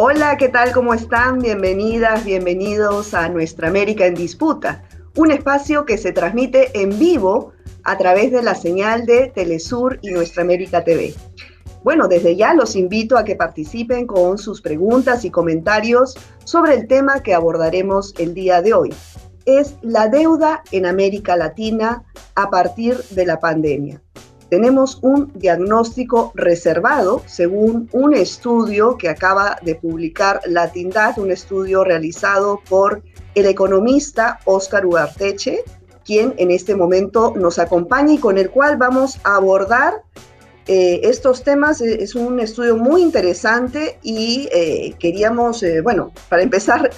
Hola, ¿qué tal? ¿Cómo están? Bienvenidas, bienvenidos a Nuestra América en Disputa, un espacio que se transmite en vivo a través de la señal de Telesur y Nuestra América TV. Bueno, desde ya los invito a que participen con sus preguntas y comentarios sobre el tema que abordaremos el día de hoy. Es la deuda en América Latina a partir de la pandemia. Tenemos un diagnóstico reservado según un estudio que acaba de publicar Latindad, un estudio realizado por el economista Oscar Ugarteche, quien en este momento nos acompaña y con el cual vamos a abordar eh, estos temas. Es un estudio muy interesante y eh, queríamos, eh, bueno, para empezar,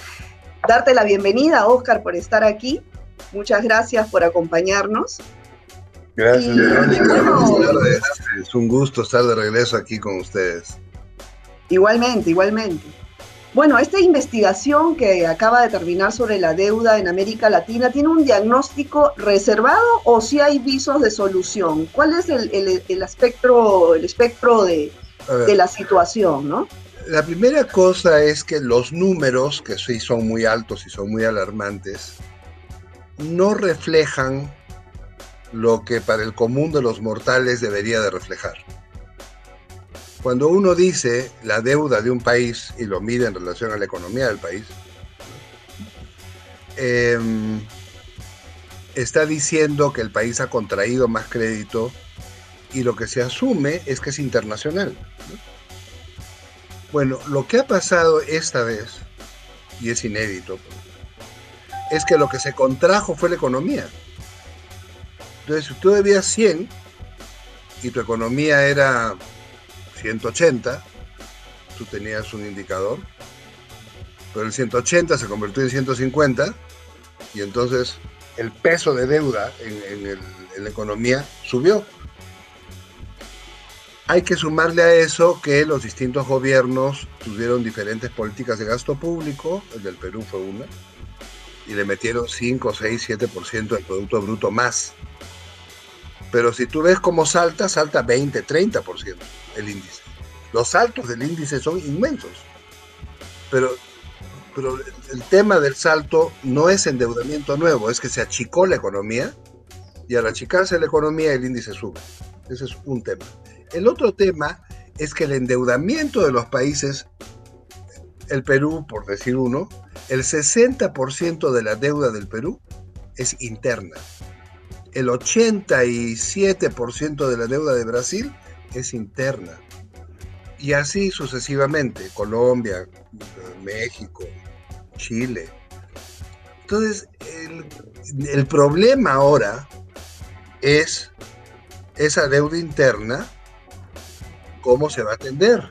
darte la bienvenida, Oscar, por estar aquí. Muchas gracias por acompañarnos. Gracias, Verónica. Es un gusto estar de regreso aquí con ustedes. Igualmente, igualmente. Bueno, esta investigación que acaba de terminar sobre la deuda en América Latina tiene un diagnóstico reservado o si hay visos de solución. ¿Cuál es el, espectro, el espectro de, de, la situación, no? La primera cosa es que los números, que sí son muy altos y son muy alarmantes, no reflejan lo que para el común de los mortales debería de reflejar. Cuando uno dice la deuda de un país y lo mide en relación a la economía del país, em, está diciendo que el país ha contraído más crédito y lo que se asume es que es internacional. Bueno, lo que ha pasado esta vez, y es inédito, es que lo que se contrajo fue la economía. Entonces, si tú debías 100 y tu economía era 180, tú tenías un indicador, pero el 180 se convirtió en 150 y entonces el peso de deuda en, la economía subió. Hay que sumarle a eso que los distintos gobiernos tuvieron diferentes políticas de gasto público, el del Perú fue una, y le metieron 5, 6, 7% del Producto Bruto más. Pero si tú ves cómo salta, salta 20, 30% el índice. Los saltos del índice son inmensos. Pero, pero el tema del salto no es endeudamiento nuevo, es que se achicó la economía y al achicarse la economía el índice sube. Ese es un tema. El otro tema es que el endeudamiento de los países, el Perú, por decir uno, el 60% de la deuda del Perú es interna. El 87% de la deuda de Brasil es interna. Y así sucesivamente, Colombia, México, Chile. Entonces, el, problema ahora es esa deuda interna, cómo se va a atender.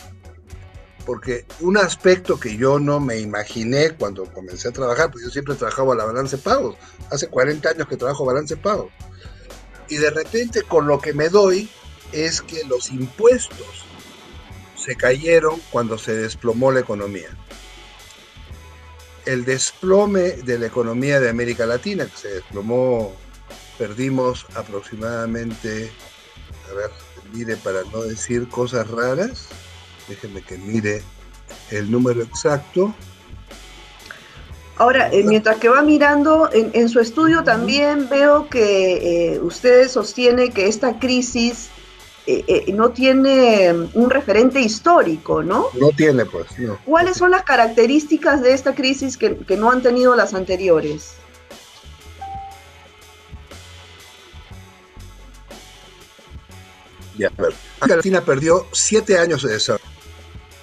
Porque un aspecto que yo no me imaginé cuando comencé a trabajar, pues yo siempre trabajaba a la balance pagos, hace 40 años que trabajo balance pagos, y de repente con lo que me doy es que los impuestos se cayeron cuando se desplomó la economía. El desplome de la economía de América Latina, que se desplomó, perdimos aproximadamente, a ver, mire para no decir cosas raras, déjenme que mire el número exacto. Ahora, eh, mientras que va mirando, en, su estudio también veo que eh, usted sostiene que esta crisis eh, eh, no tiene un referente histórico, ¿no? No tiene, pues, no. ¿Cuáles son las características de esta crisis que, no han tenido las anteriores? Ya, a ver. Argentina perdió siete años de desarrollo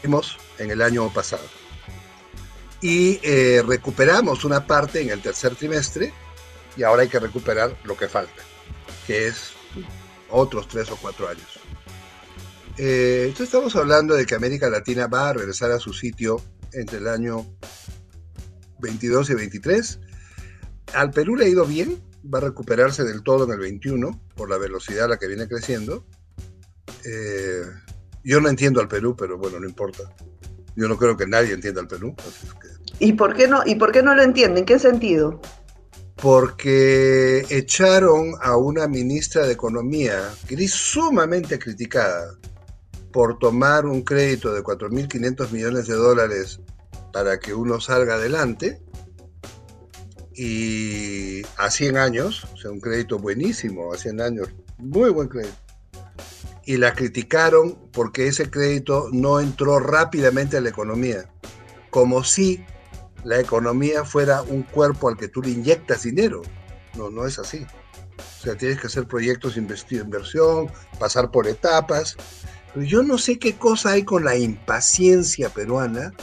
en el año pasado. Y eh, recuperamos una parte en el tercer trimestre y ahora hay que recuperar lo que falta, que es otros tres o cuatro años. Eh, entonces estamos hablando de que América Latina va a regresar a su sitio entre el año 22 y 23. Al Perú le ha ido bien, va a recuperarse del todo en el 21 por la velocidad a la que viene creciendo. Eh, yo no entiendo al Perú, pero bueno, no importa. Yo no creo que nadie entienda al Perú. ¿Y por qué no, y por qué no lo entienden? ¿En qué sentido? porque echaron a una ministra de Economía que es sumamente criticada por tomar un crédito de 4.500 millones de dólares para que uno salga adelante y a 100 años, o sea, un crédito buenísimo, a 100 años, muy buen crédito. Y la criticaron porque ese crédito no entró rápidamente a la economía, como si la economía fuera un cuerpo al que tú le inyectas dinero. No, no es así. O sea, tienes que hacer proyectos de inversión, pasar por etapas. Pero yo no sé qué cosa hay con la impaciencia peruana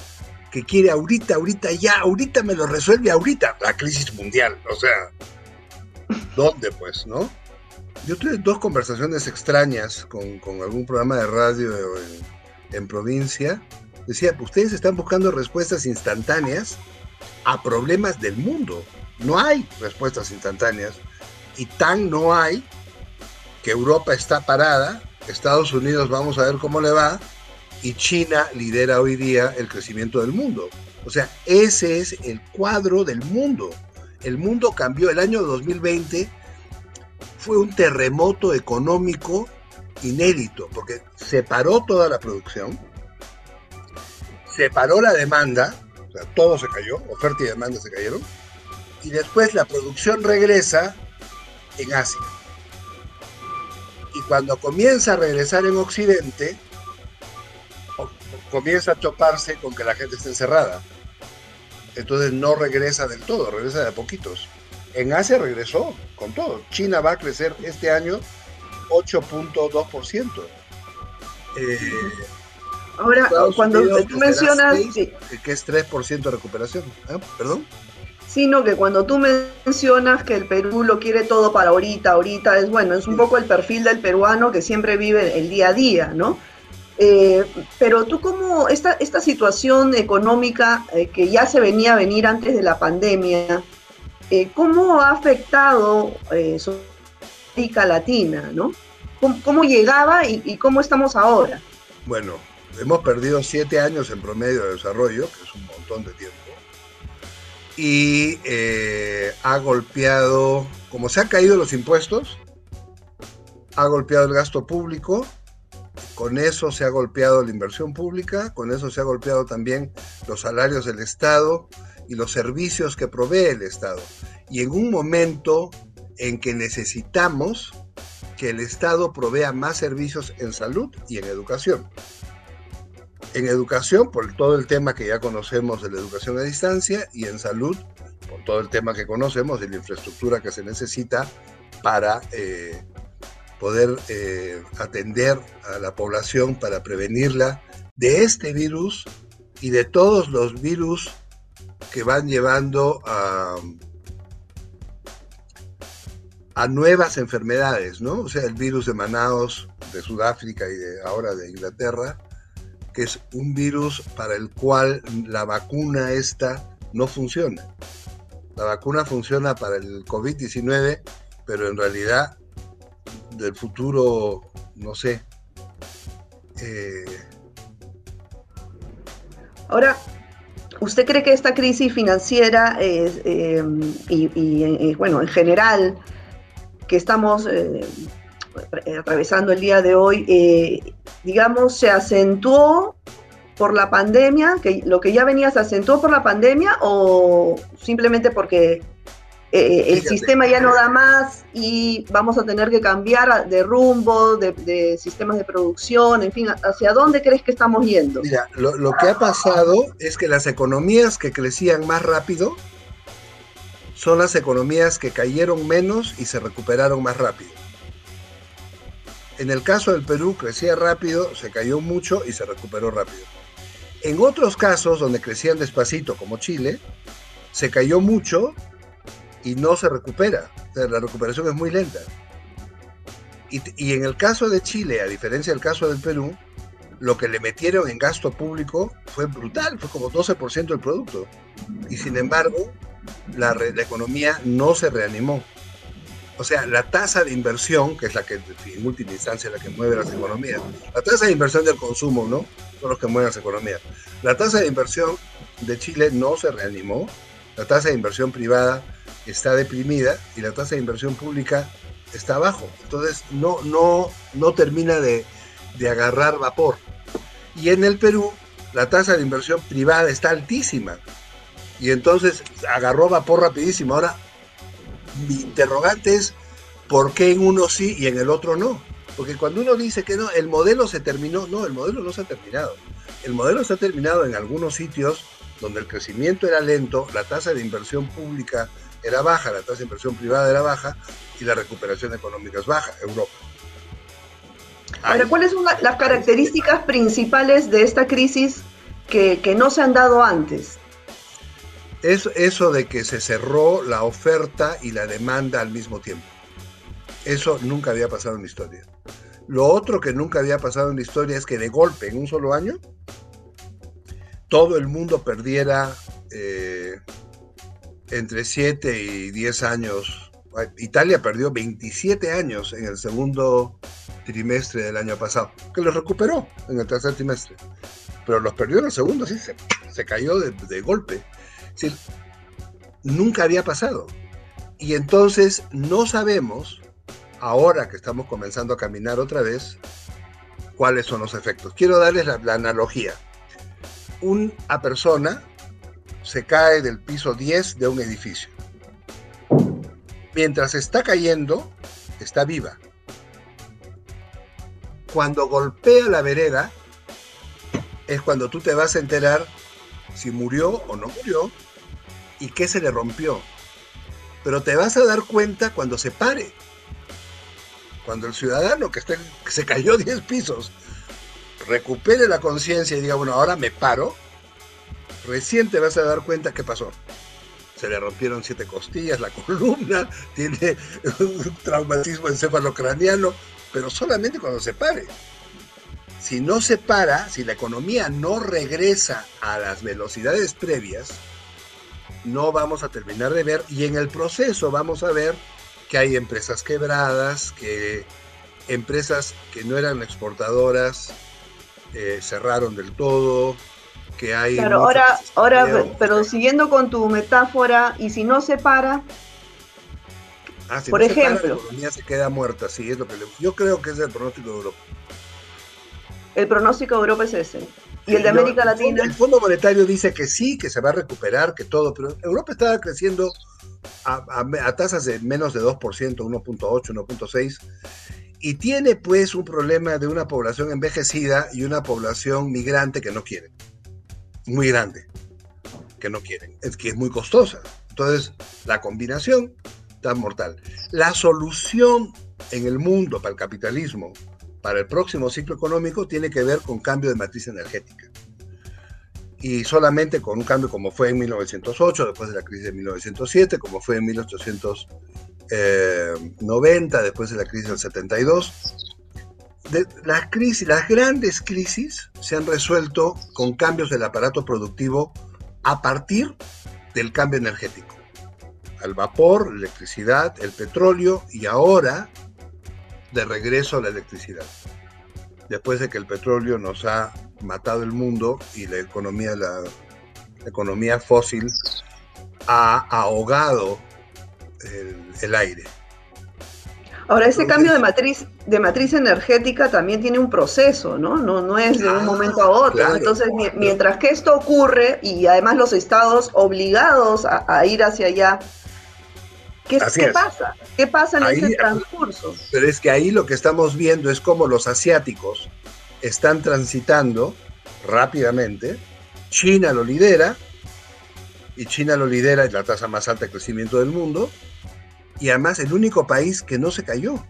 que quiere ahorita, ahorita, ya, ahorita me lo resuelve, ahorita, la crisis mundial. O sea, ¿dónde pues, no? Yo tuve dos conversaciones extrañas con, algún programa de radio en, provincia. Decía, ustedes están buscando respuestas instantáneas a problemas del mundo. No hay respuestas instantáneas. Y tan no hay que Europa está parada, Estados Unidos vamos a ver cómo le va, y China lidera hoy día el crecimiento del mundo. O sea, ese es el cuadro del mundo. El mundo cambió. El año 2020 fue un terremoto económico inédito, porque se paró toda la producción, se paró la demanda, o sea, todo se cayó, oferta y demanda se cayeron, y después la producción regresa en Asia. Y cuando comienza a regresar en Occidente, comienza a choparse con que la gente esté encerrada. Entonces no regresa del todo, regresa de a poquitos. En Asia regresó con todo. China va a crecer este año 8.2%. Eh, Ahora, cuando tú mencionas... que es 3% de recuperación. ¿Ah? ¿Perdón? Sino que cuando tú mencionas que el Perú lo quiere todo para ahorita, ahorita, es bueno, es un poco el perfil del peruano que siempre vive el día a día, ¿no? Eh, pero tú como esta, esta situación económica eh, que ya se venía a venir antes de la pandemia, eh, ¿cómo ha afectado eh, América Latina? ¿no? ¿Cómo, llegaba y, cómo estamos ahora? Bueno, hemos perdido siete años en promedio de desarrollo, que es un montón de tiempo, y ha golpeado, como se han caído los impuestos, ha golpeado el gasto público, con eso se ha golpeado la inversión pública, con eso se ha golpeado también los salarios del Estado y los servicios que provee el Estado. Y en un momento en que necesitamos que el Estado provea más servicios en salud y en educación. En educación, por todo el tema que ya conocemos de la educación a distancia, y en salud, por todo el tema que conocemos de la infraestructura que se necesita para eh, poder eh, atender a la población para prevenirla de este virus y de todos los virus que van llevando a, a nuevas enfermedades, ¿no? O sea, el virus de Manaus, de Sudáfrica y de, ahora de Inglaterra, que es un virus para el cual la vacuna esta no funciona. La vacuna funciona para el COVID-19, pero en realidad del futuro, no sé. Eh, Ahora, ¿usted cree que esta crisis financiera eh, y, bueno, en general, que estamos eh, atravesando el día de hoy, digamos, se acentuó por la pandemia, que lo que ya venía se acentuó por la pandemia o simplemente porque eh, el sistema ya no da más y vamos a tener que cambiar de rumbo, de, sistemas de producción, en fin, ¿hacia dónde crees que estamos yendo? Mira, lo, lo que ha pasado es que las economías que crecían más rápido son las economías que cayeron menos y se recuperaron más rápido. En el caso del Perú crecía rápido, se cayó mucho y se recuperó rápido. En otros casos donde crecían despacito, como Chile, se cayó mucho y no se recupera. la recuperación es muy lenta. Y, en el caso de Chile, a diferencia del caso del Perú, lo que le metieron en gasto público fue brutal, fue como 12% del producto. Y sin embargo, la, la, economía no se reanimó. O sea, la tasa de inversión, que es la que en última instancia la que mueve las economías, la tasa de inversión del consumo, ¿no? Son los que mueven las economías. La tasa de inversión de Chile no se reanimó, la tasa de inversión privada está deprimida y la tasa de inversión pública está abajo. Entonces no, no, no termina de, de agarrar vapor. Y en el Perú la tasa de inversión privada está altísima. Y entonces agarró vapor rapidísimo. Ahora, mi interrogante es, ¿por qué en uno sí y en el otro no? Porque cuando uno dice que no, el modelo se terminó, no, el modelo no se ha terminado. El modelo se ha terminado en algunos sitios donde el crecimiento era lento, la tasa de inversión pública era baja, la tasa de inversión privada era baja y la recuperación económica es baja, Europa. Ahora, ¿cuáles son las características principales de esta crisis que, no se han dado antes? Es eso de que se cerró la oferta y la demanda al mismo tiempo. Eso nunca había pasado en la historia. Lo otro que nunca había pasado en la historia es que de golpe, en un solo año, todo el mundo perdiera eh, entre 7 y 10 años. Italia perdió 27 años en el segundo trimestre del año pasado, que los recuperó en el tercer trimestre, pero los perdió en el segundo, sí, se, cayó de, golpe. nunca había pasado. Y entonces no sabemos, ahora que estamos comenzando a caminar otra vez, cuáles son los efectos. Quiero darles la, la analogía. Una persona se cae del piso 10 de un edificio. Mientras está cayendo, está viva. Cuando golpea la vereda, es cuando tú te vas a enterar si murió o no murió y qué se le rompió. Pero te vas a dar cuenta cuando se pare. Cuando el ciudadano que, se cayó 10 pisos recupere la conciencia y diga, bueno, ahora me paro, recién te vas a dar cuenta qué pasó. Se le rompieron siete costillas, la columna, tiene un traumatismo encefalocraniano, pero solamente cuando se pare. Si no se para, si la economía no regresa a las velocidades previas, no vamos a terminar de ver y en el proceso vamos a ver que hay empresas quebradas, que empresas que no eran exportadoras eh, cerraron del todo, que hay... Claro, ahora, ahora pero siguiendo con tu metáfora, y si no se para, ah, por ejemplo... la economía se queda muerta, sí, es lo que yo creo que es el pronóstico de Europa. El pronóstico de Europa es ese. ¿Y el de América Latina? El Fondo Monetario dice que sí, que se va a recuperar, que todo, pero Europa está creciendo a, a tasas de menos de 2%, 1.8, 1.6, y tiene pues un problema de una población envejecida y una población migrante que no quiere muy grande que no quieren, es que es muy costosa. Entonces, la combinación está mortal. La solución en el mundo para el capitalismo, para el próximo ciclo económico, tiene que ver con cambio de matriz energética. Y solamente con un cambio como fue en 1908, después de la crisis de 1907, como fue en 1890, después de la crisis del 72, las crisis, las grandes crisis se han resuelto con cambios del aparato productivo a partir del cambio energético. El vapor, la electricidad, el petróleo y ahora de regreso a la electricidad. Después de que el petróleo nos ha matado el mundo y la economía, la economía fósil ha ahogado el aire. Ahora, ese cambio de matriz, de matriz energética también tiene un proceso, ¿no? No, no es de un momento a otro. Entonces, mientras que esto ocurre, y además los estados obligados a, ir hacia allá, ¿qué, pasa? ¿Qué pasa en ese transcurso? Pero es que ahí lo que estamos viendo es cómo los asiáticos están transitando rápidamente. China lo lidera, y China lo lidera, es la tasa más alta de crecimiento del mundo, y además el único país que no se cayó.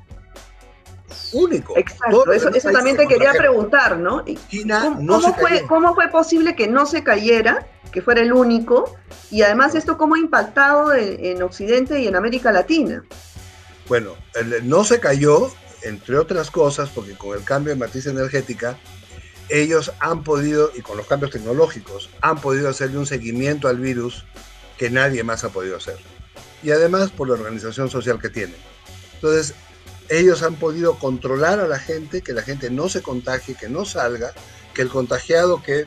Único. Exacto, eso, también te quería preguntar, ¿no? China ¿Cómo, fue, ¿Cómo fue posible que no se cayera, que fuera el único? Y además esto cómo ha impactado en, Occidente y en América Latina. Bueno, no se cayó, entre otras cosas, porque con el cambio de matriz energética, ellos han podido, y con los cambios tecnológicos, han podido hacerle un seguimiento al virus que nadie más ha podido hacer y además por la organización social que tienen. Entonces, ellos han podido controlar a la gente, que la gente no se contagie, que no salga, que el contagiado que,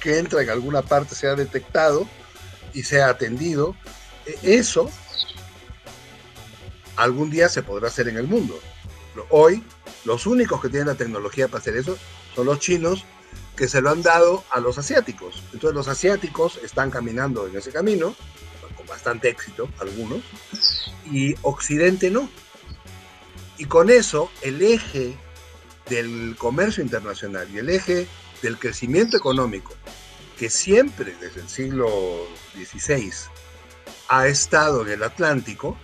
que entra en alguna parte sea detectado y sea atendido. E, eso algún día se podrá hacer en el mundo. Hoy Los únicos que tienen la tecnología para hacer eso son los chinos que se lo han dado a los asiáticos. Entonces los asiáticos están caminando en ese camino, bastante éxito algunos, y Occidente no. Y con eso el eje del comercio internacional y el eje del crecimiento económico, que siempre desde el siglo XVI ha estado en el Atlántico,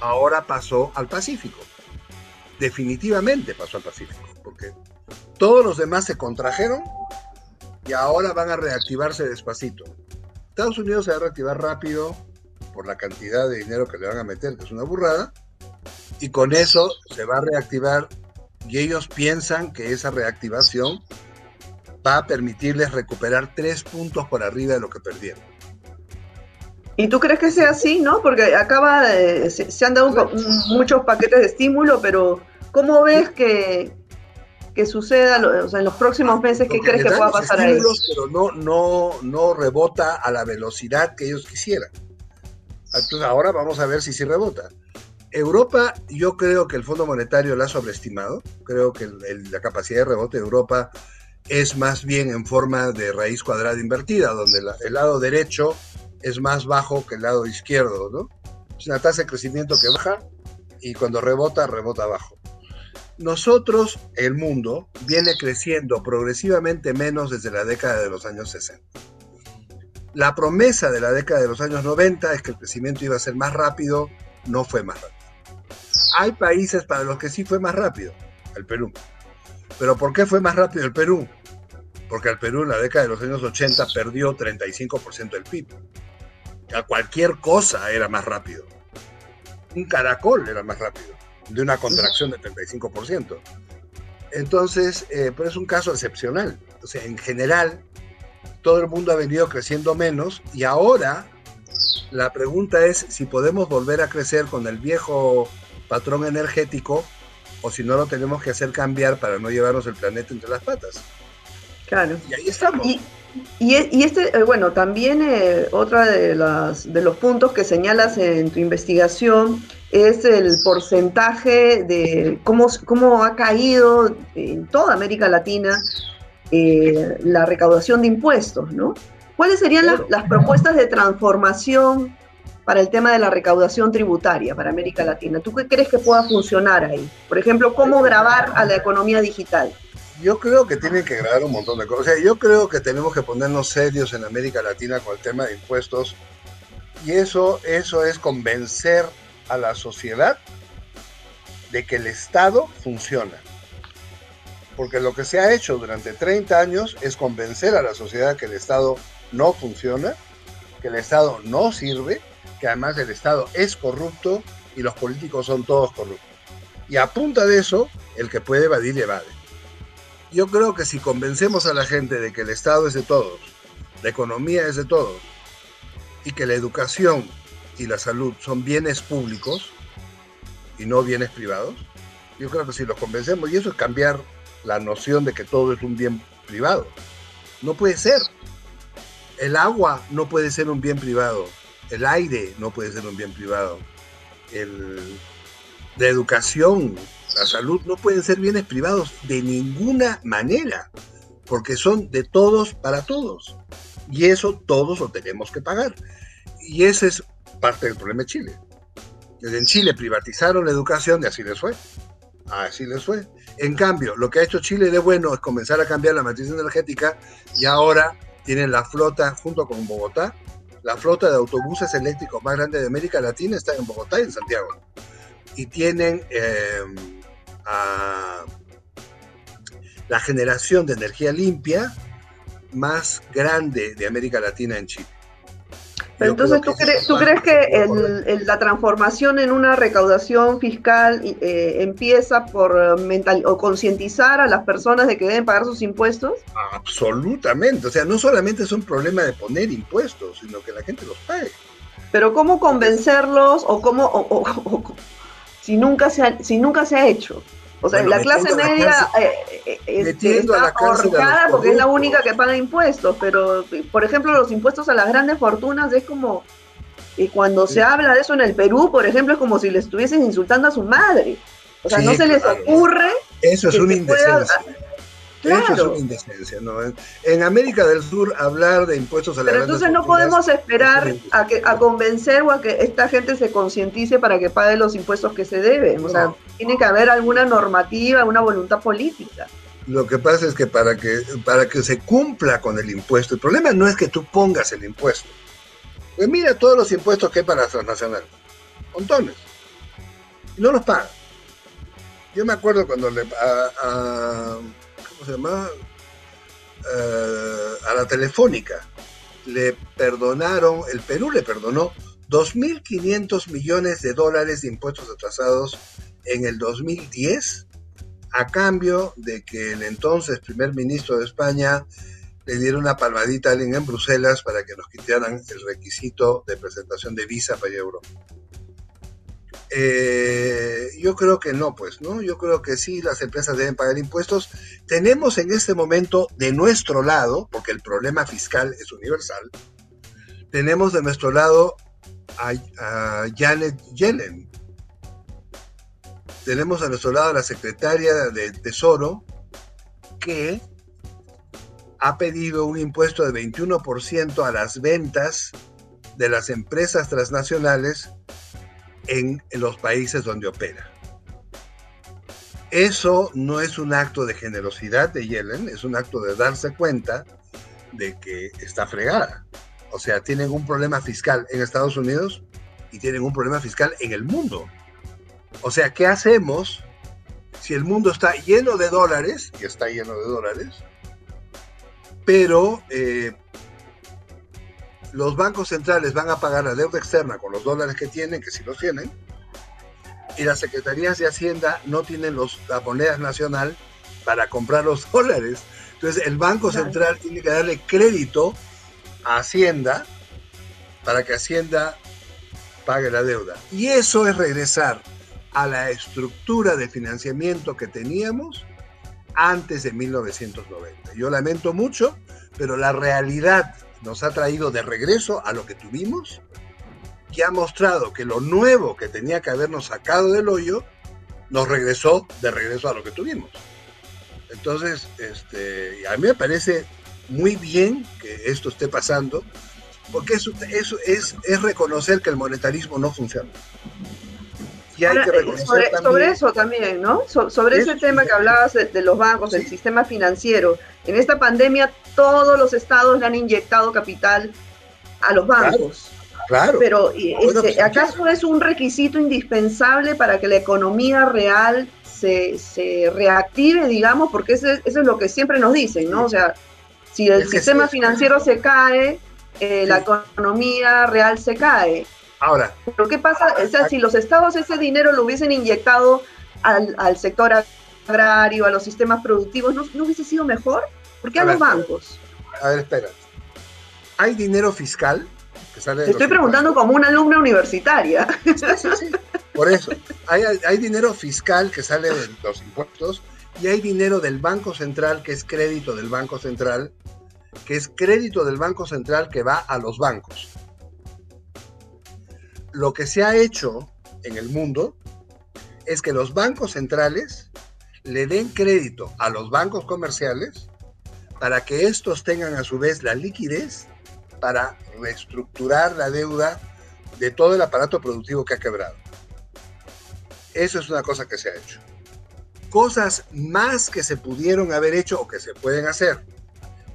ahora pasó al Pacífico. Definitivamente pasó al Pacífico, porque todos los demás se contrajeron y ahora van a reactivarse despacito. Estados Unidos se va a reactivar rápido por la cantidad de dinero que le van a meter, que es una burrada, y con eso se va a reactivar y ellos piensan que esa reactivación va a permitirles recuperar tres puntos por arriba de lo que perdieron. ¿Y tú crees que sea así, no? Porque acaba de, se, han dado muchos paquetes de estímulo, pero ¿cómo ves que, que suceda en los próximos meses? ¿Qué crees que pueda pasar ahí? Pero no, no, no rebota a la velocidad que ellos quisieran. Entonces ahora vamos a ver si sí rebota. Europa, yo creo que el Fondo Monetario la ha sobreestimado. Creo que la capacidad de rebote de Europa es más bien en forma de raíz cuadrada invertida, donde el lado derecho es más bajo que el lado izquierdo, ¿no? Es una tasa de crecimiento que baja y cuando rebota, rebota abajo. Nosotros, el mundo, viene creciendo progresivamente menos desde la década de los años 60. La promesa de la década de los años 90 es que el crecimiento iba a ser más rápido, no fue más rápido. Hay países para los que sí fue más rápido, el Perú. Pero ¿por qué fue más rápido el Perú? Porque el Perú en la década de los años 80 perdió 35% del PIB a cualquier cosa era más rápido. Un caracol era más rápido, de una contracción de 35%. Entonces, eh, pero es un caso excepcional. O sea, en general, todo el mundo ha venido creciendo menos y ahora la pregunta es si podemos volver a crecer con el viejo patrón energético o si no lo tenemos que hacer cambiar para no llevarnos el planeta entre las patas. Claro. Y ahí estamos. Y, este, eh, bueno, también eh, otra de, las, los puntos que señalas en tu investigación es el porcentaje de cómo, cómo ha caído en toda América Latina eh, la recaudación de impuestos, ¿no? ¿Cuáles serían las, propuestas de transformación para el tema de la recaudación tributaria para América Latina? ¿Tú qué crees que pueda funcionar ahí? Por ejemplo, ¿cómo grabar a la economía digital? Yo creo que tienen que grabar un montón de cosas. O sea, yo creo que tenemos que ponernos serios en América Latina con el tema de impuestos. Y eso, eso es convencer a la sociedad de que el Estado funciona. Porque lo que se ha hecho durante 30 años es convencer a la sociedad que el Estado no funciona, que el Estado no sirve, que además el Estado es corrupto y los políticos son todos corruptos. Y a punta de eso, el que puede evadir, evade yo creo que si convencemos a la gente de que el Estado es de todos, la economía es de todos, y que la educación y la salud son bienes públicos y no bienes privados, yo creo que si los convencemos, y eso es cambiar la noción de que todo es un bien privado. No puede ser. El agua no puede ser un bien privado. El aire no puede ser un bien privado. El, la educación la salud no pueden ser bienes privados de ninguna manera, porque son de todos para todos. Y eso todos lo tenemos que pagar. Y ese es parte del problema de Chile. En Chile privatizaron la educación y así les fue. Así les fue. En cambio, lo que ha hecho Chile de bueno es comenzar a cambiar la matriz energética y ahora tienen la flota junto con Bogotá. La flota de autobuses eléctricos más grande de América Latina está en Bogotá y en Santiago. Y tienen eh, la generación de energía limpia más grande de América Latina en Chile. entonces, ¿tú, crees que la transformación en una recaudación fiscal eh, empieza por mental o concientizar a las personas de que deben pagar sus impuestos? Absolutamente. O sea, no solamente es un problema de poner impuestos, sino que la gente los pague. Pero ¿cómo convencerlos o cómo, si, nunca se si nunca se ha hecho? O sea, la clase media eh, eh, este, está ahorcada porque es la única que paga impuestos, pero por ejemplo los impuestos a las grandes fortunas es como, y cuando se habla de eso en el Perú, por ejemplo, es como si le estuviesen insultando a su madre. O sea, no se les ocurre. Eso es una indecencia. Eso es una indecencia, ¿no? En, América del Sur hablar de impuestos a la Pero entonces no podemos esperar a, que, a convencer o a que esta gente se concientice para que pague los impuestos que se deben. O sea, tiene que haber alguna normativa, una voluntad política. Lo que pasa es que para que, para que se cumpla con el impuesto, el problema no es que tú pongas el impuesto. Pues mira todos los impuestos que hay para las transnacionales. Montones. Y no los pagan. Yo me acuerdo cuando le, a ¿cómo se llama? Eh, a la Telefónica. Le perdonaron, el Perú le perdonó 2.500 millones de dólares de impuestos atrasados en el 2010 a cambio de que el entonces primer ministro de España le diera una palmadita a alguien en Bruselas para que nos quitaran el requisito de presentación de visa para Europa. Eh, yo creo que no, pues, ¿no? Yo creo que sí, las empresas deben pagar impuestos. Tenemos en este momento de nuestro lado, porque el problema fiscal es universal, tenemos de nuestro lado a, Janet Yellen. Tenemos a nuestro lado a la secretaria de Tesoro que ha pedido un impuesto de 21% a las ventas de las empresas transnacionales en, los países donde opera. Eso no es un acto de generosidad de Yellen, es un acto de darse cuenta de que está fregada. O sea, tienen un problema fiscal en Estados Unidos y tienen un problema fiscal en el mundo. O sea, ¿qué hacemos si el mundo está lleno de dólares, y está lleno de dólares, pero eh, los bancos centrales van a pagar la deuda externa con los dólares que tienen, que sí los tienen, y las secretarías de Hacienda no tienen los, la moneda nacional para comprar los dólares. Entonces el Banco Central tiene que darle crédito a Hacienda para que Hacienda pague la deuda. Y eso es regresar a la estructura de financiamiento que teníamos antes de 1990. Yo lamento mucho, pero la realidad nos ha traído de regreso a lo que tuvimos, que ha mostrado que lo nuevo que tenía que habernos sacado del hoyo, nos regresó de regreso a lo que tuvimos. Entonces, este, a mí me parece muy bien que esto esté pasando, porque eso, eso es, es reconocer que el monetarismo no funciona. Y hay que eh, sobre, eso también, ¿no? sobre ese tema que hablabas de, los bancos, del sistema financiero. En esta pandemia todos los estados le han inyectado capital a los bancos. Claro. Pero este, pues, ¿acaso es un requisito indispensable para que la economía real se, se reactive, digamos? Porque eso, es lo que siempre nos dicen, ¿no? O sea, si el sistema financiero se cae, eh, la economía real se cae. Ahora. Pero ¿qué pasa? O sea, si los estados ese dinero lo hubiesen inyectado al, al sector agrario, a los sistemas productivos, ¿no, ¿no hubiese sido mejor? ¿Por qué a, los bancos? A ver, espera. ¿Hay dinero fiscal que sale Te estoy preguntando como una alumna universitaria. Sí, sí, sí. Por eso. Hay, hay dinero fiscal que sale de los impuestos y hay dinero del Banco Central, que es crédito del Banco Central, que es crédito del Banco Central que va a los bancos lo que se ha hecho en el mundo es que los bancos centrales le den crédito a los bancos comerciales para que estos tengan a su vez la liquidez para reestructurar la deuda de todo el aparato productivo que ha quebrado. Eso es una cosa que se ha hecho. Cosas más que se pudieron haber hecho o que se pueden hacer.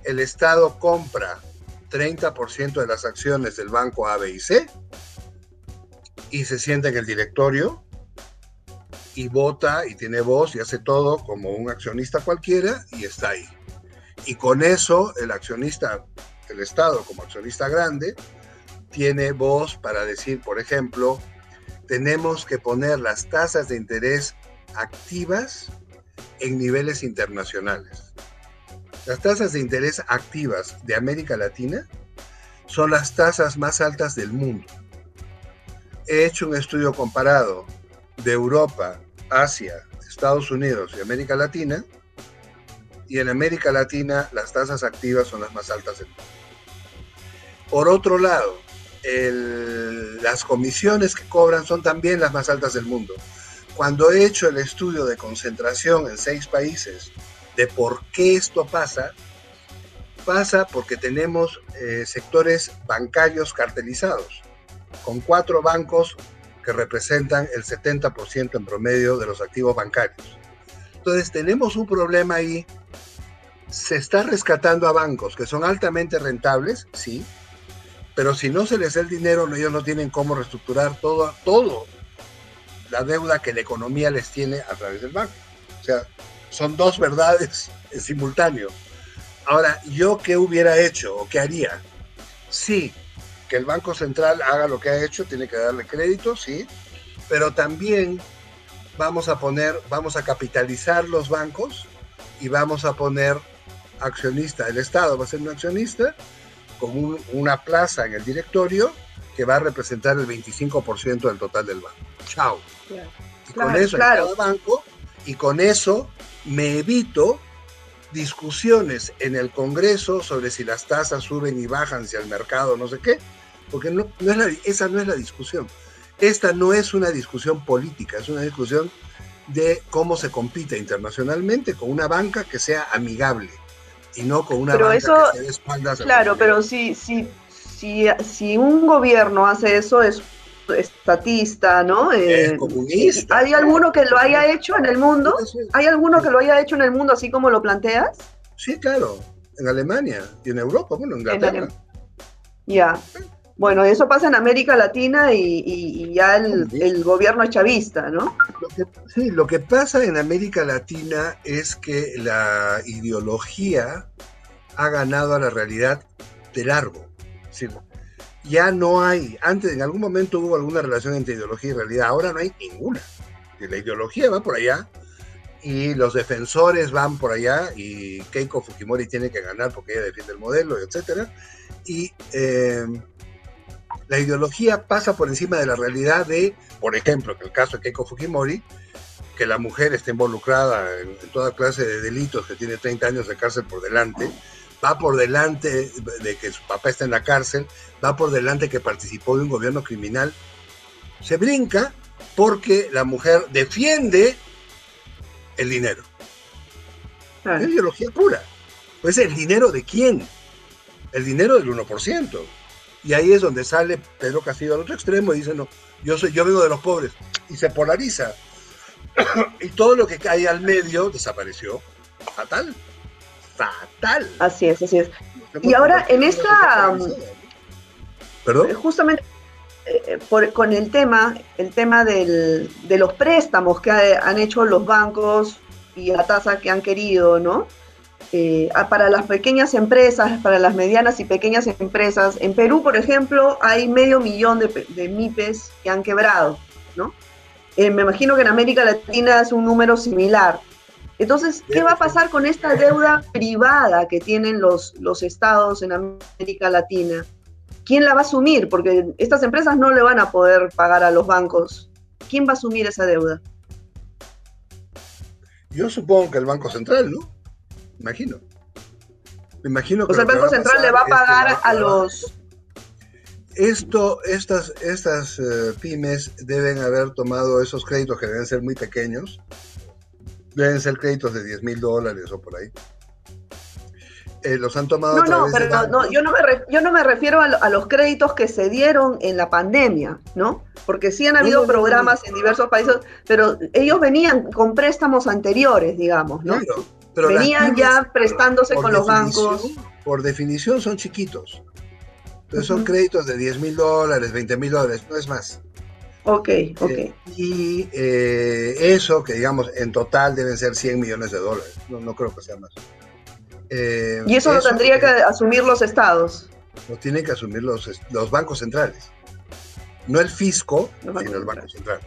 El Estado compra 30% de las acciones del banco A, B y C y se sienta en el directorio y vota y tiene voz y hace todo como un accionista cualquiera y está ahí. Y con eso el accionista, el Estado como accionista grande, tiene voz para decir, por ejemplo, tenemos que poner las tasas de interés activas en niveles internacionales. Las tasas de interés activas de América Latina son las tasas más altas del mundo he hecho un estudio comparado de Europa, Asia, Estados Unidos y América Latina, y en América Latina las tasas activas son las más altas del mundo. Por otro lado, las comisiones que cobran son también las más altas del mundo. cuando he hecho el estudio de concentración en seis países de por qué esto pasa, pasa porque tenemos eh, sectores bancarios cartelizados, con cuatro bancos que representan el 70% en promedio de los activos bancarios. Entonces tenemos un problema ahí. Se está rescatando a bancos que son altamente rentables, sí, pero si no se les da el dinero, ellos no tienen cómo reestructurar todo, todo la deuda que la economía les tiene a través del banco. O sea, son dos verdades en simultáneo. Ahora, ¿yo qué hubiera hecho o qué haría? Sí, que el Banco Central haga lo que ha hecho, tiene que darle crédito, sí, pero también vamos a poner, vamos a capitalizar los bancos y vamos a poner accionista, el Estado va a ser un accionista con una plaza en el directorio que va a representar el 25% del total del banco. Chao. y con eso claro. el banco y con eso me evito discusiones en el Congreso sobre si las tasas suben y bajan, si al mercado no sé qué, porque no, esa no es la discusión. Esta no es una discusión política, es una discusión de cómo se compite internacionalmente con una banca que sea amigable y no con una banca que se dé espaldas. Claro, pero si, si, si, si un gobierno hace eso es estatista, ¿no? es eh, comunista. ¿Hay alguno que lo haya hecho en el mundo? ¿Hay alguno que lo haya hecho en el mundo así como lo planteas? Sí, claro, en Alemania y en Europa, bueno, en Inglaterra. ya. Bueno, eso pasa en América Latina y, ya el, gobierno es chavista, ¿no? sí, lo que pasa en América Latina es que la ideología ha ganado a la realidad de largo. Sí, ya no hay, antes en algún momento hubo alguna relación entre ideología y realidad, ahora no hay ninguna. La ideología va por allá y los defensores van por allá y Keiko Fujimori tiene que ganar porque ella defiende el modelo, etc. Y eh, la ideología pasa por encima de la realidad de, por ejemplo, que el caso de Keiko Fujimori, que la mujer está involucrada en, en toda clase de delitos, que tiene 30 años de cárcel por delante, va por delante de que su papá está en la cárcel, va por delante que participó de un gobierno criminal, se brinca porque la mujer defiende el dinero. Es ideología pura. Pues el dinero de quién? El dinero del 1%. Y ahí es donde sale Pedro Castillo al otro extremo y dice, no, yo soy, yo vengo de los pobres. Y se polariza. y todo lo que cae al medio desapareció. Fatal fatal. Así es, así es. Y ahora en esta... ¿Perdón? Eh, justamente eh, con el tema, el tema de los préstamos que han hecho los bancos y la tasa que han querido, ¿no? Eh, para las pequeñas empresas, para las medianas y pequeñas empresas. En Perú, por ejemplo, hay medio millón de, MIPES que han quebrado, ¿no? me imagino que en América Latina es un número similar. Entonces, ¿qué va a pasar con esta deuda privada que tienen los, los estados en América Latina? ¿Quién la va a asumir? Porque estas empresas no le van a poder pagar a los bancos. ¿Quién va a asumir esa deuda? Yo supongo que el Banco Central, ¿no? Imagino. Me imagino que. Pues el Banco Central le va a pagar a los. Esto, estas, estas eh, pymes deben haber tomado esos créditos que deben ser muy pequeños deben ser créditos de 10 mil dólares o por ahí. Eh, los han tomado. No, no, pero no, yo, no me yo no me refiero a, los créditos que se dieron en la pandemia, ¿no? Porque sí han habido programas en diversos países, pero ellos venían con préstamos anteriores, digamos, ¿no? Pero venían ya prestándose con los bancos. Por definición son chiquitos. Entonces son créditos de 10 mil dólares, 20 mil dólares, no es más. Ok, ok. y eh, eso, que digamos, en total deben ser 100 millones de dólares. No, no creo que sea más. Eh, ¿Y eso, lo tendría que asumir los estados? Lo tienen que asumir los, los bancos centrales. No el fisco, sino el Banco Central.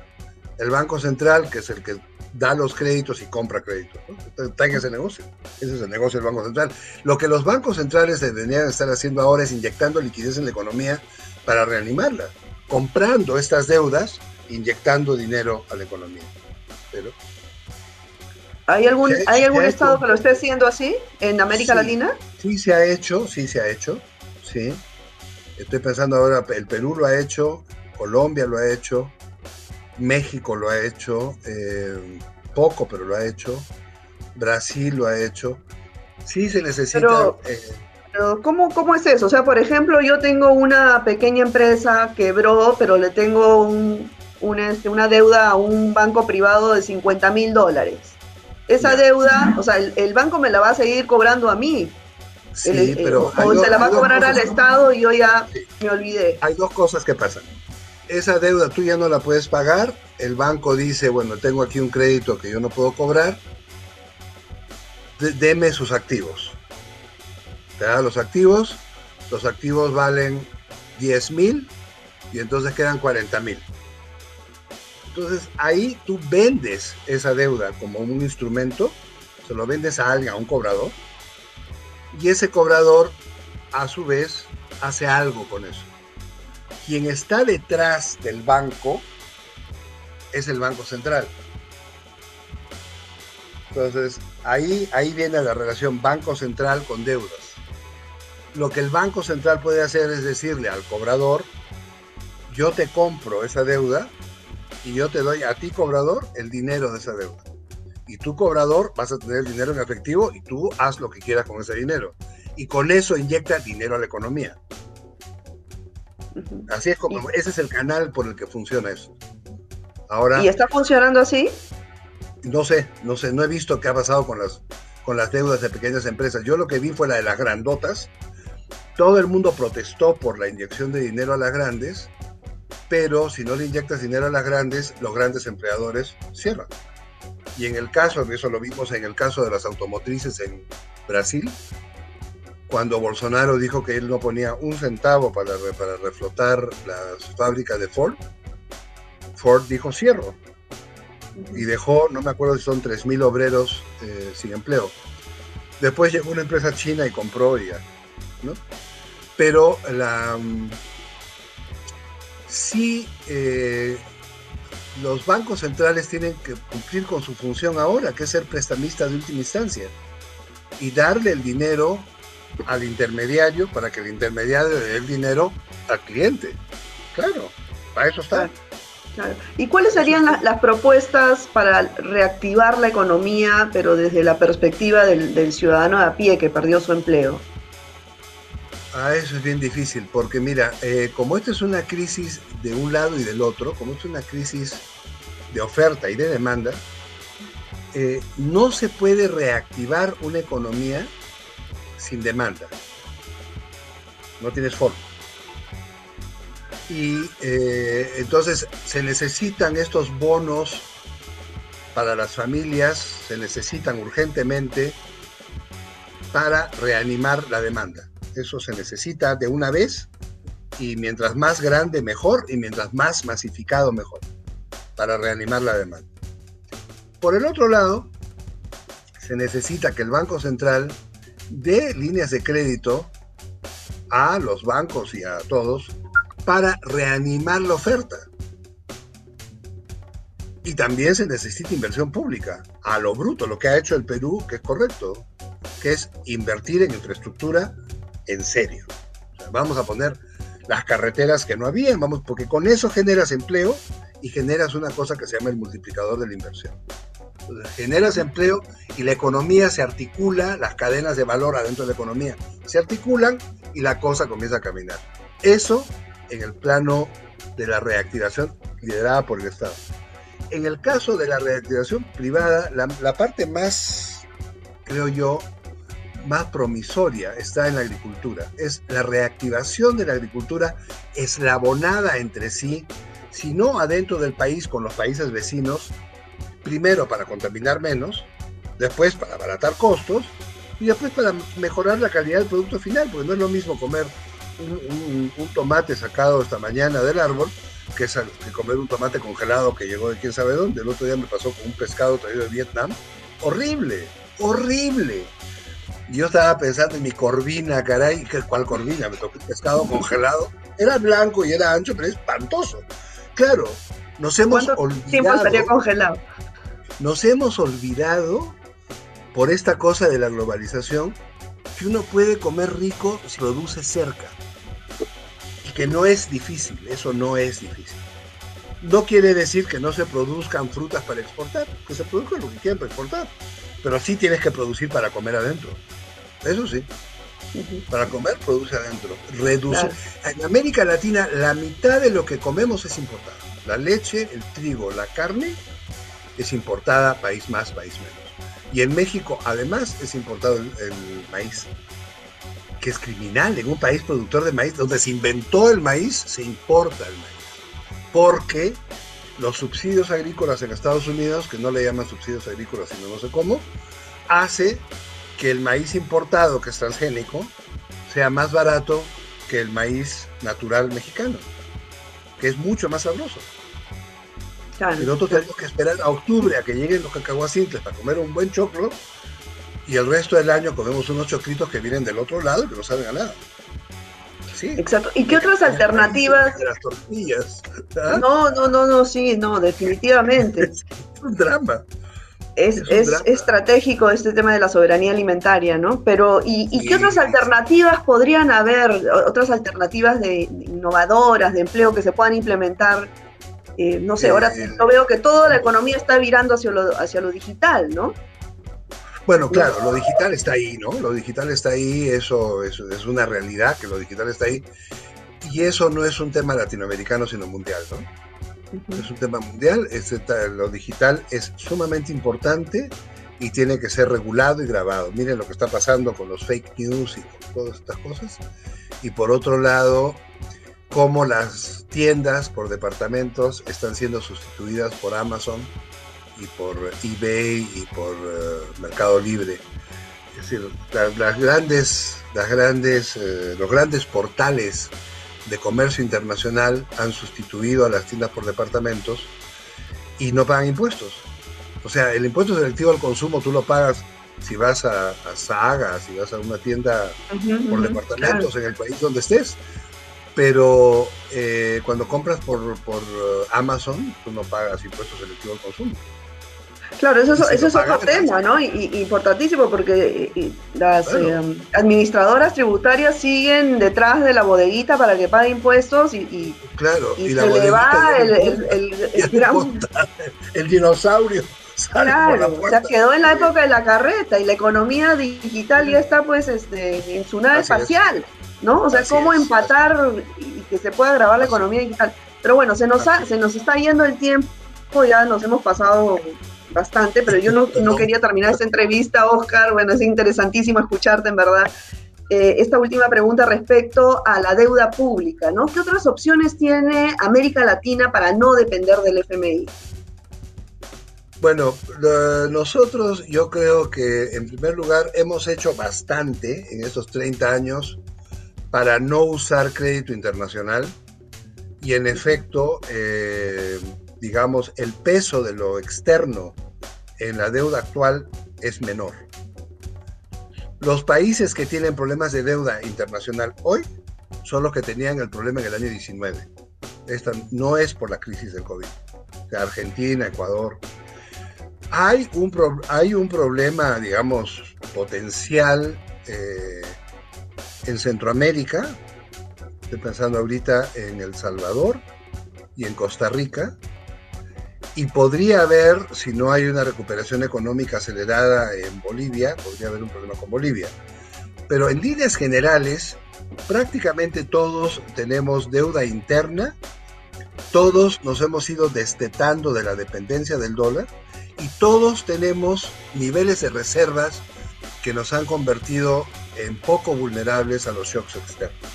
El Banco Central, que es el que da los créditos y compra créditos. Está en ese negocio. Ese es el negocio del Banco Central. Lo que los bancos centrales deberían estar haciendo ahora es inyectando liquidez en la economía para reanimarla comprando estas deudas, inyectando dinero a la economía. Pero, ¿Hay algún, ¿hay algún estado que lo esté haciendo así en América Latina? Sí se ha hecho, sí se ha hecho, sí. Estoy pensando ahora, el Perú lo ha hecho, Colombia lo ha hecho, México lo ha hecho, eh, poco, pero lo ha hecho, Brasil lo ha hecho. Sí se necesita... Pero, eh, ¿cómo, ¿cómo, es eso? O sea, por ejemplo, yo tengo una pequeña empresa, quebró, pero le tengo un, este, una deuda a un banco privado de 50 mil dólares. Esa deuda, o sea, el, banco me la va a seguir cobrando a mí. Sí, pero o, se la va a cobrar al Estado y yo ya me olvidé. Hay dos cosas que pasan. Esa deuda tú ya no la puedes pagar. El banco dice, bueno, tengo aquí un crédito que yo no puedo cobrar. deme sus activos. Te da los activos. Los activos valen 10 mil y entonces quedan 40 mil. Entonces ahí tú vendes esa deuda como un instrumento, se lo vendes a alguien, a un cobrador, y ese cobrador a su vez hace algo con eso. Quien está detrás del banco es el Banco Central. Entonces, ahí, ahí viene la relación Banco Central con deudas. Lo que el Banco Central puede hacer es decirle al cobrador, yo te compro esa deuda y yo te doy a ti, cobrador, el dinero de esa deuda. Y tú, cobrador, vas a tener el dinero en efectivo y tú haz lo que quieras con ese dinero. Y con eso inyecta dinero a la economía. Así es como, ese es el canal por el que funciona eso. Ahora, ¿Y está funcionando así? No sé, no sé, no he visto qué ha pasado con las, con las deudas de pequeñas empresas. Yo lo que vi fue la de las grandotas. Todo el mundo protestó por la inyección de dinero a las grandes pero si no le inyectas dinero a las grandes, los grandes empleadores cierran. Y en el caso, eso lo vimos en el caso de las automotrices en Brasil, cuando Bolsonaro dijo que él no ponía un centavo para, para reflotar las fábricas de Ford, Ford dijo cierro. Y dejó, no me acuerdo si son 3.000 obreros eh, sin empleo. Después llegó una empresa china y compró y ya. ¿no? Pero la, sí eh, los bancos centrales tienen que cumplir con su función ahora, que es ser prestamistas de última instancia, y darle el dinero al intermediario para que el intermediario le dé el dinero al cliente. Claro, para eso está. ¿Y cuáles serían las propuestas para reactivar la economía, pero desde la perspectiva del ciudadano a pie que perdió su empleo? Ah, eso es bien difícil, porque mira, eh, como esta es una crisis de un lado y del otro, como es una crisis de oferta y de demanda, eh, no se puede reactivar una economía sin demanda. No tienes forma. Y eh, entonces se necesitan estos bonos para las familias, se necesitan urgentemente para reanimar la demanda. Eso se necesita de una vez y mientras más grande mejor y mientras más masificado mejor para reanimar la demanda. Por el otro lado, se necesita que el Banco Central dé líneas de crédito a los bancos y a todos para reanimar la oferta. Y también se necesita inversión pública, a lo bruto, lo que ha hecho el Perú, que es correcto, que es invertir en infraestructura en serio. vamos a poner las carreteras que no habían, vamos, porque con eso generas empleo y generas una cosa que se llama el multiplicador de la inversión. Generas empleo y la economía se articula, las cadenas de valor adentro de la economía se articulan y la cosa comienza a caminar. Eso en el plano de la reactivación liderada por el Estado. En el caso de la reactivación privada, la, parte más, creo yo, más promisoria está en la agricultura. Es la reactivación de la agricultura eslabonada entre sí, si no adentro del país con los países vecinos, primero para contaminar menos, después para abaratar costos y después para mejorar la calidad del producto final, porque no es lo mismo comer un, tomate sacado esta mañana del árbol que, que comer un tomate congelado que llegó de quién sabe dónde. El otro día me pasó con un pescado traído de Vietnam. Horrible, horrible yo estaba pensando en mi corvina, caray, ¿cuál corvina? Me tocó un pescado congelado. Era blanco y era ancho, pero es espantoso. Claro, nos hemos olvidado. Tiempo estaría congelado. Nos hemos olvidado, por esta cosa de la globalización, que uno puede comer rico si produce cerca. Y que no es difícil, eso no es difícil. No quiere decir que no se produzcan frutas para exportar, que se produzcan lo que quieran para exportar, pero sí tienes que producir para comer adentro. Eso sí. Para comer, produce adentro. Reduce. En América Latina, la mitad de lo que comemos es importado. La leche, el trigo, la carne es importada, país más, país menos. Y en México, además, es importado el, maíz, que es criminal. En un país productor de maíz, donde se inventó el maíz, se importa el maíz. Porque los subsidios agrícolas en Estados Unidos, que no le llaman subsidios agrícolas, sino no sé cómo, hace que el maíz importado, que es transgénico, sea más barato que el maíz natural mexicano, que es mucho más sabroso. Y nosotros tenemos que esperar a octubre a que lleguen los cacahuacintles para comer un buen choclo y el resto del año comemos unos chocritos que vienen del otro lado y que no saben a nada. Sí. Exacto. ¿Y qué otras alternativas? las tortillas. ¿ah? No, no, no, no, sí, no, definitivamente. es un drama es, es, estratégico este tema de la soberanía alimentaria, ¿no? Pero, ¿y, qué otras alternativas podrían haber, otras alternativas de, innovadoras, de empleo que se puedan implementar? Eh, no sé, ahora eh, yo veo que toda la economía está virando hacia lo, hacia lo digital, ¿no? Bueno, claro, lo digital está ahí, ¿no? Lo digital está ahí, eso, eso es una realidad, que lo digital está ahí. Y eso no es un tema latinoamericano, sino mundial, ¿no? es un tema mundial, lo digital es sumamente importante y tiene que ser regulado y grabado. Miren lo que está pasando con los fake news y con todas estas cosas. Y por otro lado, cómo las tiendas por departamentos están siendo sustituidas por Amazon y por eBay y por eh, Mercado Libre. Es decir, las, grandes, las grandes, eh, los grandes portales de comercio internacional han sustituido a las tiendas por departamentos y no pagan impuestos. O sea, el impuesto selectivo al consumo tú lo pagas si vas a, Saga, si vas a una tienda por departamentos en el país donde estés. Pero eh, cuando compras por, por Amazon, tú no pagas impuesto selectivo al consumo. Claro, eso, eso es otro tema, ¿no? Y, importantísimo porque las eh, administradoras tributarias siguen detrás de la bodeguita para que pague impuestos y, claro, y, se le va el, el, dinosaurio. Claro, o sea, quedó en la época de la carreta y la economía digital ya está pues este, en su nave espacial, ¿no? O sea, cómo empatar y que se pueda grabar la economía digital. Pero bueno, se nos, se nos está yendo el tiempo, ya nos hemos pasado bastante, pero yo no, no quería terminar esta entrevista, Oscar. Bueno, es interesantísimo escucharte, en verdad. Eh, esta última pregunta respecto a la deuda pública, ¿no? ¿Qué otras opciones tiene América Latina para no depender del FMI? Bueno, nosotros yo creo que en primer lugar hemos hecho bastante en estos 30 años para no usar crédito internacional y en efecto, eh, digamos, el peso de lo externo en la deuda actual es menor. Los países que tienen problemas de deuda internacional hoy son los que tenían el problema en el año 19. Esta no es por la crisis del COVID. Argentina, Ecuador. Hay un, hay un problema, digamos, potencial eh, en Centroamérica. Estoy pensando ahorita en El Salvador y en Costa Rica, y podría haber, si no hay una recuperación económica acelerada en Bolivia, podría haber un problema con Bolivia. Pero en líneas generales, prácticamente todos tenemos deuda interna, todos nos hemos ido destetando de la dependencia del dólar y todos tenemos niveles de reservas que nos han convertido en poco vulnerables a los shocks externos.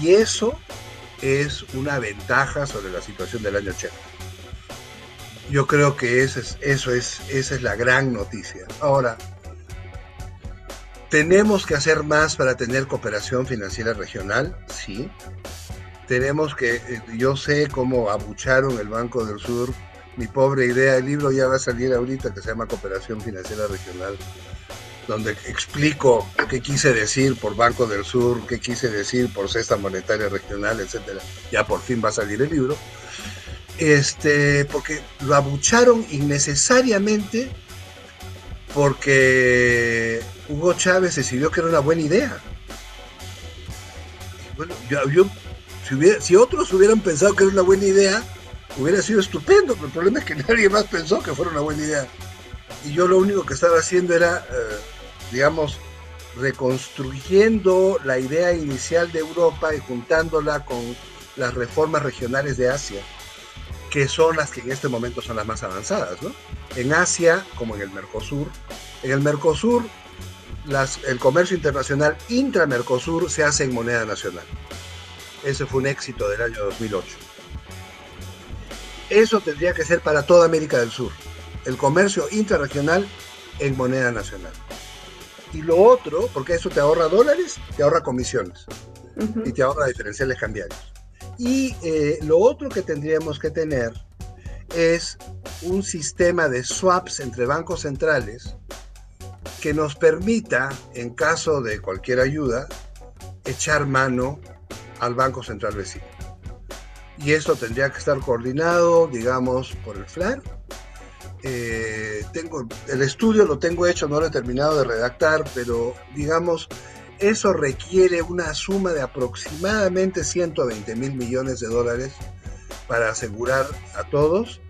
Y eso es una ventaja sobre la situación del año 80. Yo creo que eso es, eso es, esa es la gran noticia. Ahora, ¿tenemos que hacer más para tener cooperación financiera regional? Sí. Tenemos que, eh, yo sé cómo abucharon el Banco del Sur, mi pobre idea, el libro ya va a salir ahorita que se llama Cooperación Financiera Regional, donde explico qué quise decir por Banco del Sur, qué quise decir por Cesta Monetaria Regional, etcétera. Ya por fin va a salir el libro este, porque lo abucharon innecesariamente porque Hugo Chávez decidió que era una buena idea. Bueno, yo, si, otros hubieran pensado que era una buena idea, hubiera sido estupendo, pero el problema es que nadie más pensó que fuera una buena idea. Y yo lo único que estaba haciendo era, eh, digamos, reconstruyendo la idea inicial de Europa y juntándola con las reformas regionales de Asia, que son las que en este momento son las más avanzadas. ¿no? En Asia, como en el Mercosur, en el Mercosur las, el comercio internacional intra-Mercosur se hace en moneda nacional. Ese fue un éxito del año 2008. Eso tendría que ser para toda América del Sur. El comercio intrarregional en moneda nacional. Y lo otro, porque eso te ahorra dólares, te ahorra comisiones y te ahorra diferenciales cambiarios. Y eh, lo otro que tendríamos que tener es un sistema de swaps entre bancos centrales que nos permita, en caso de cualquier ayuda, echar mano al Banco Central vecino. Y eso tendría que estar coordinado, digamos, por el FLAR. Eh, tengo, el estudio lo tengo hecho, no lo he terminado de redactar, pero digamos, eso requiere una suma de aproximadamente 120 mil millones de dólares para asegurar a todos.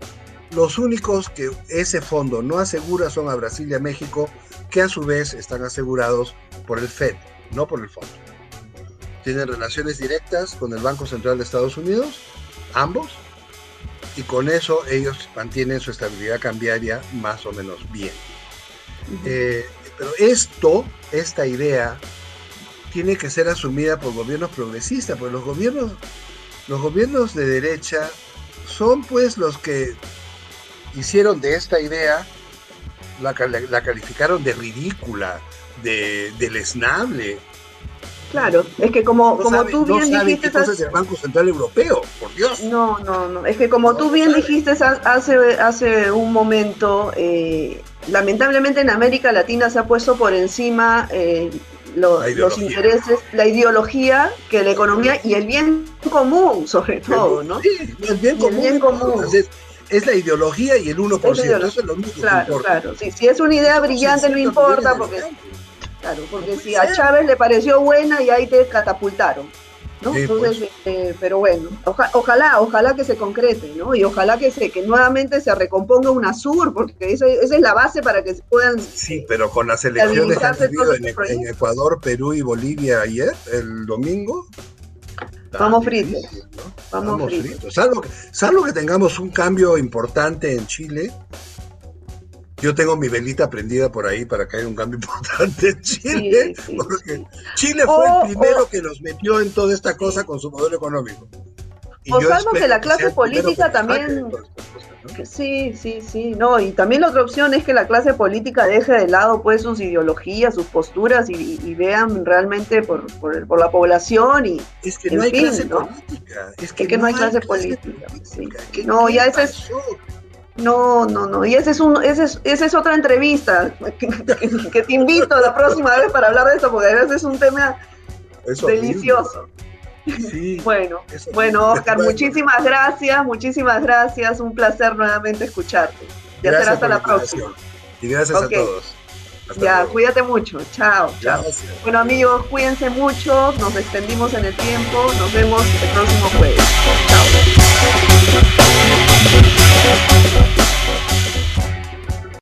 Los únicos que ese fondo no asegura son a Brasil y a México, que a su vez están asegurados por el FED, no por el fondo tienen relaciones directas con el Banco Central de Estados Unidos, ambos, y con eso ellos mantienen su estabilidad cambiaria más o menos bien. Eh, pero esto, esta idea, tiene que ser asumida por gobiernos progresistas, porque los gobiernos, los gobiernos de derecha son pues los que hicieron de esta idea, la, la calificaron de ridícula, de deleznable, Claro, es que como, como tú bien dijiste... Qué es el Banco Central Europeo, por Dios. No, no, no, es que como tú bien dijiste hace, hace un momento, eh, lamentablemente en América Latina se ha puesto por encima eh, los intereses, la ideología, que la economía y el bien común, sobre todo, ¿no? Sí, el bien común. es la ideología y el 1%, eso es lo único claro, que importa. Claro, sí, si es una idea brillante no importa, porque Claro, porque si a Chávez le pareció buena y ahí te catapultaron. ¿no? Entonces, pues. este, pero bueno, ojalá, ojalá que se concrete, ¿no? Y ojalá que se, que nuevamente se recomponga UNASUR, porque esa, es la base para que se puedan. Sí, pero con las elecciones que han habido en, en, Ecuador, Perú y Bolivia ayer, el domingo. Vamos fritos. Vamos, fritos. Salvo, salvo que tengamos un cambio importante en Chile, yo tengo mi velita prendida por ahí para que haya un cambio importante en Chile, porque Chile fue el primero que nos metió en toda esta cosa con su modelo económico. Y o salvo que la clase política también... Sí, sí, sí, no, y también la otra opción es que la clase política deje de lado pues sus ideologías, sus posturas y, vean realmente por, por, la población y... Es que no hay clase política. Es que, no, hay clase, política. No, ya ese es... No, no, no. Y esa es, un, ese es, esa es otra entrevista que, te invito la próxima vez para hablar de eso, porque además es un tema delicioso. Sí, bueno, bueno, Oscar, muchísimas gracias, muchísimas gracias. Un placer nuevamente escucharte. Ya será hasta la, próxima. Y gracias a todos. ya, cuídate mucho. Chao, chao. Bueno, amigos, cuídense mucho. Nos extendimos en el tiempo. Nos vemos el próximo jueves. Chao. Thank you.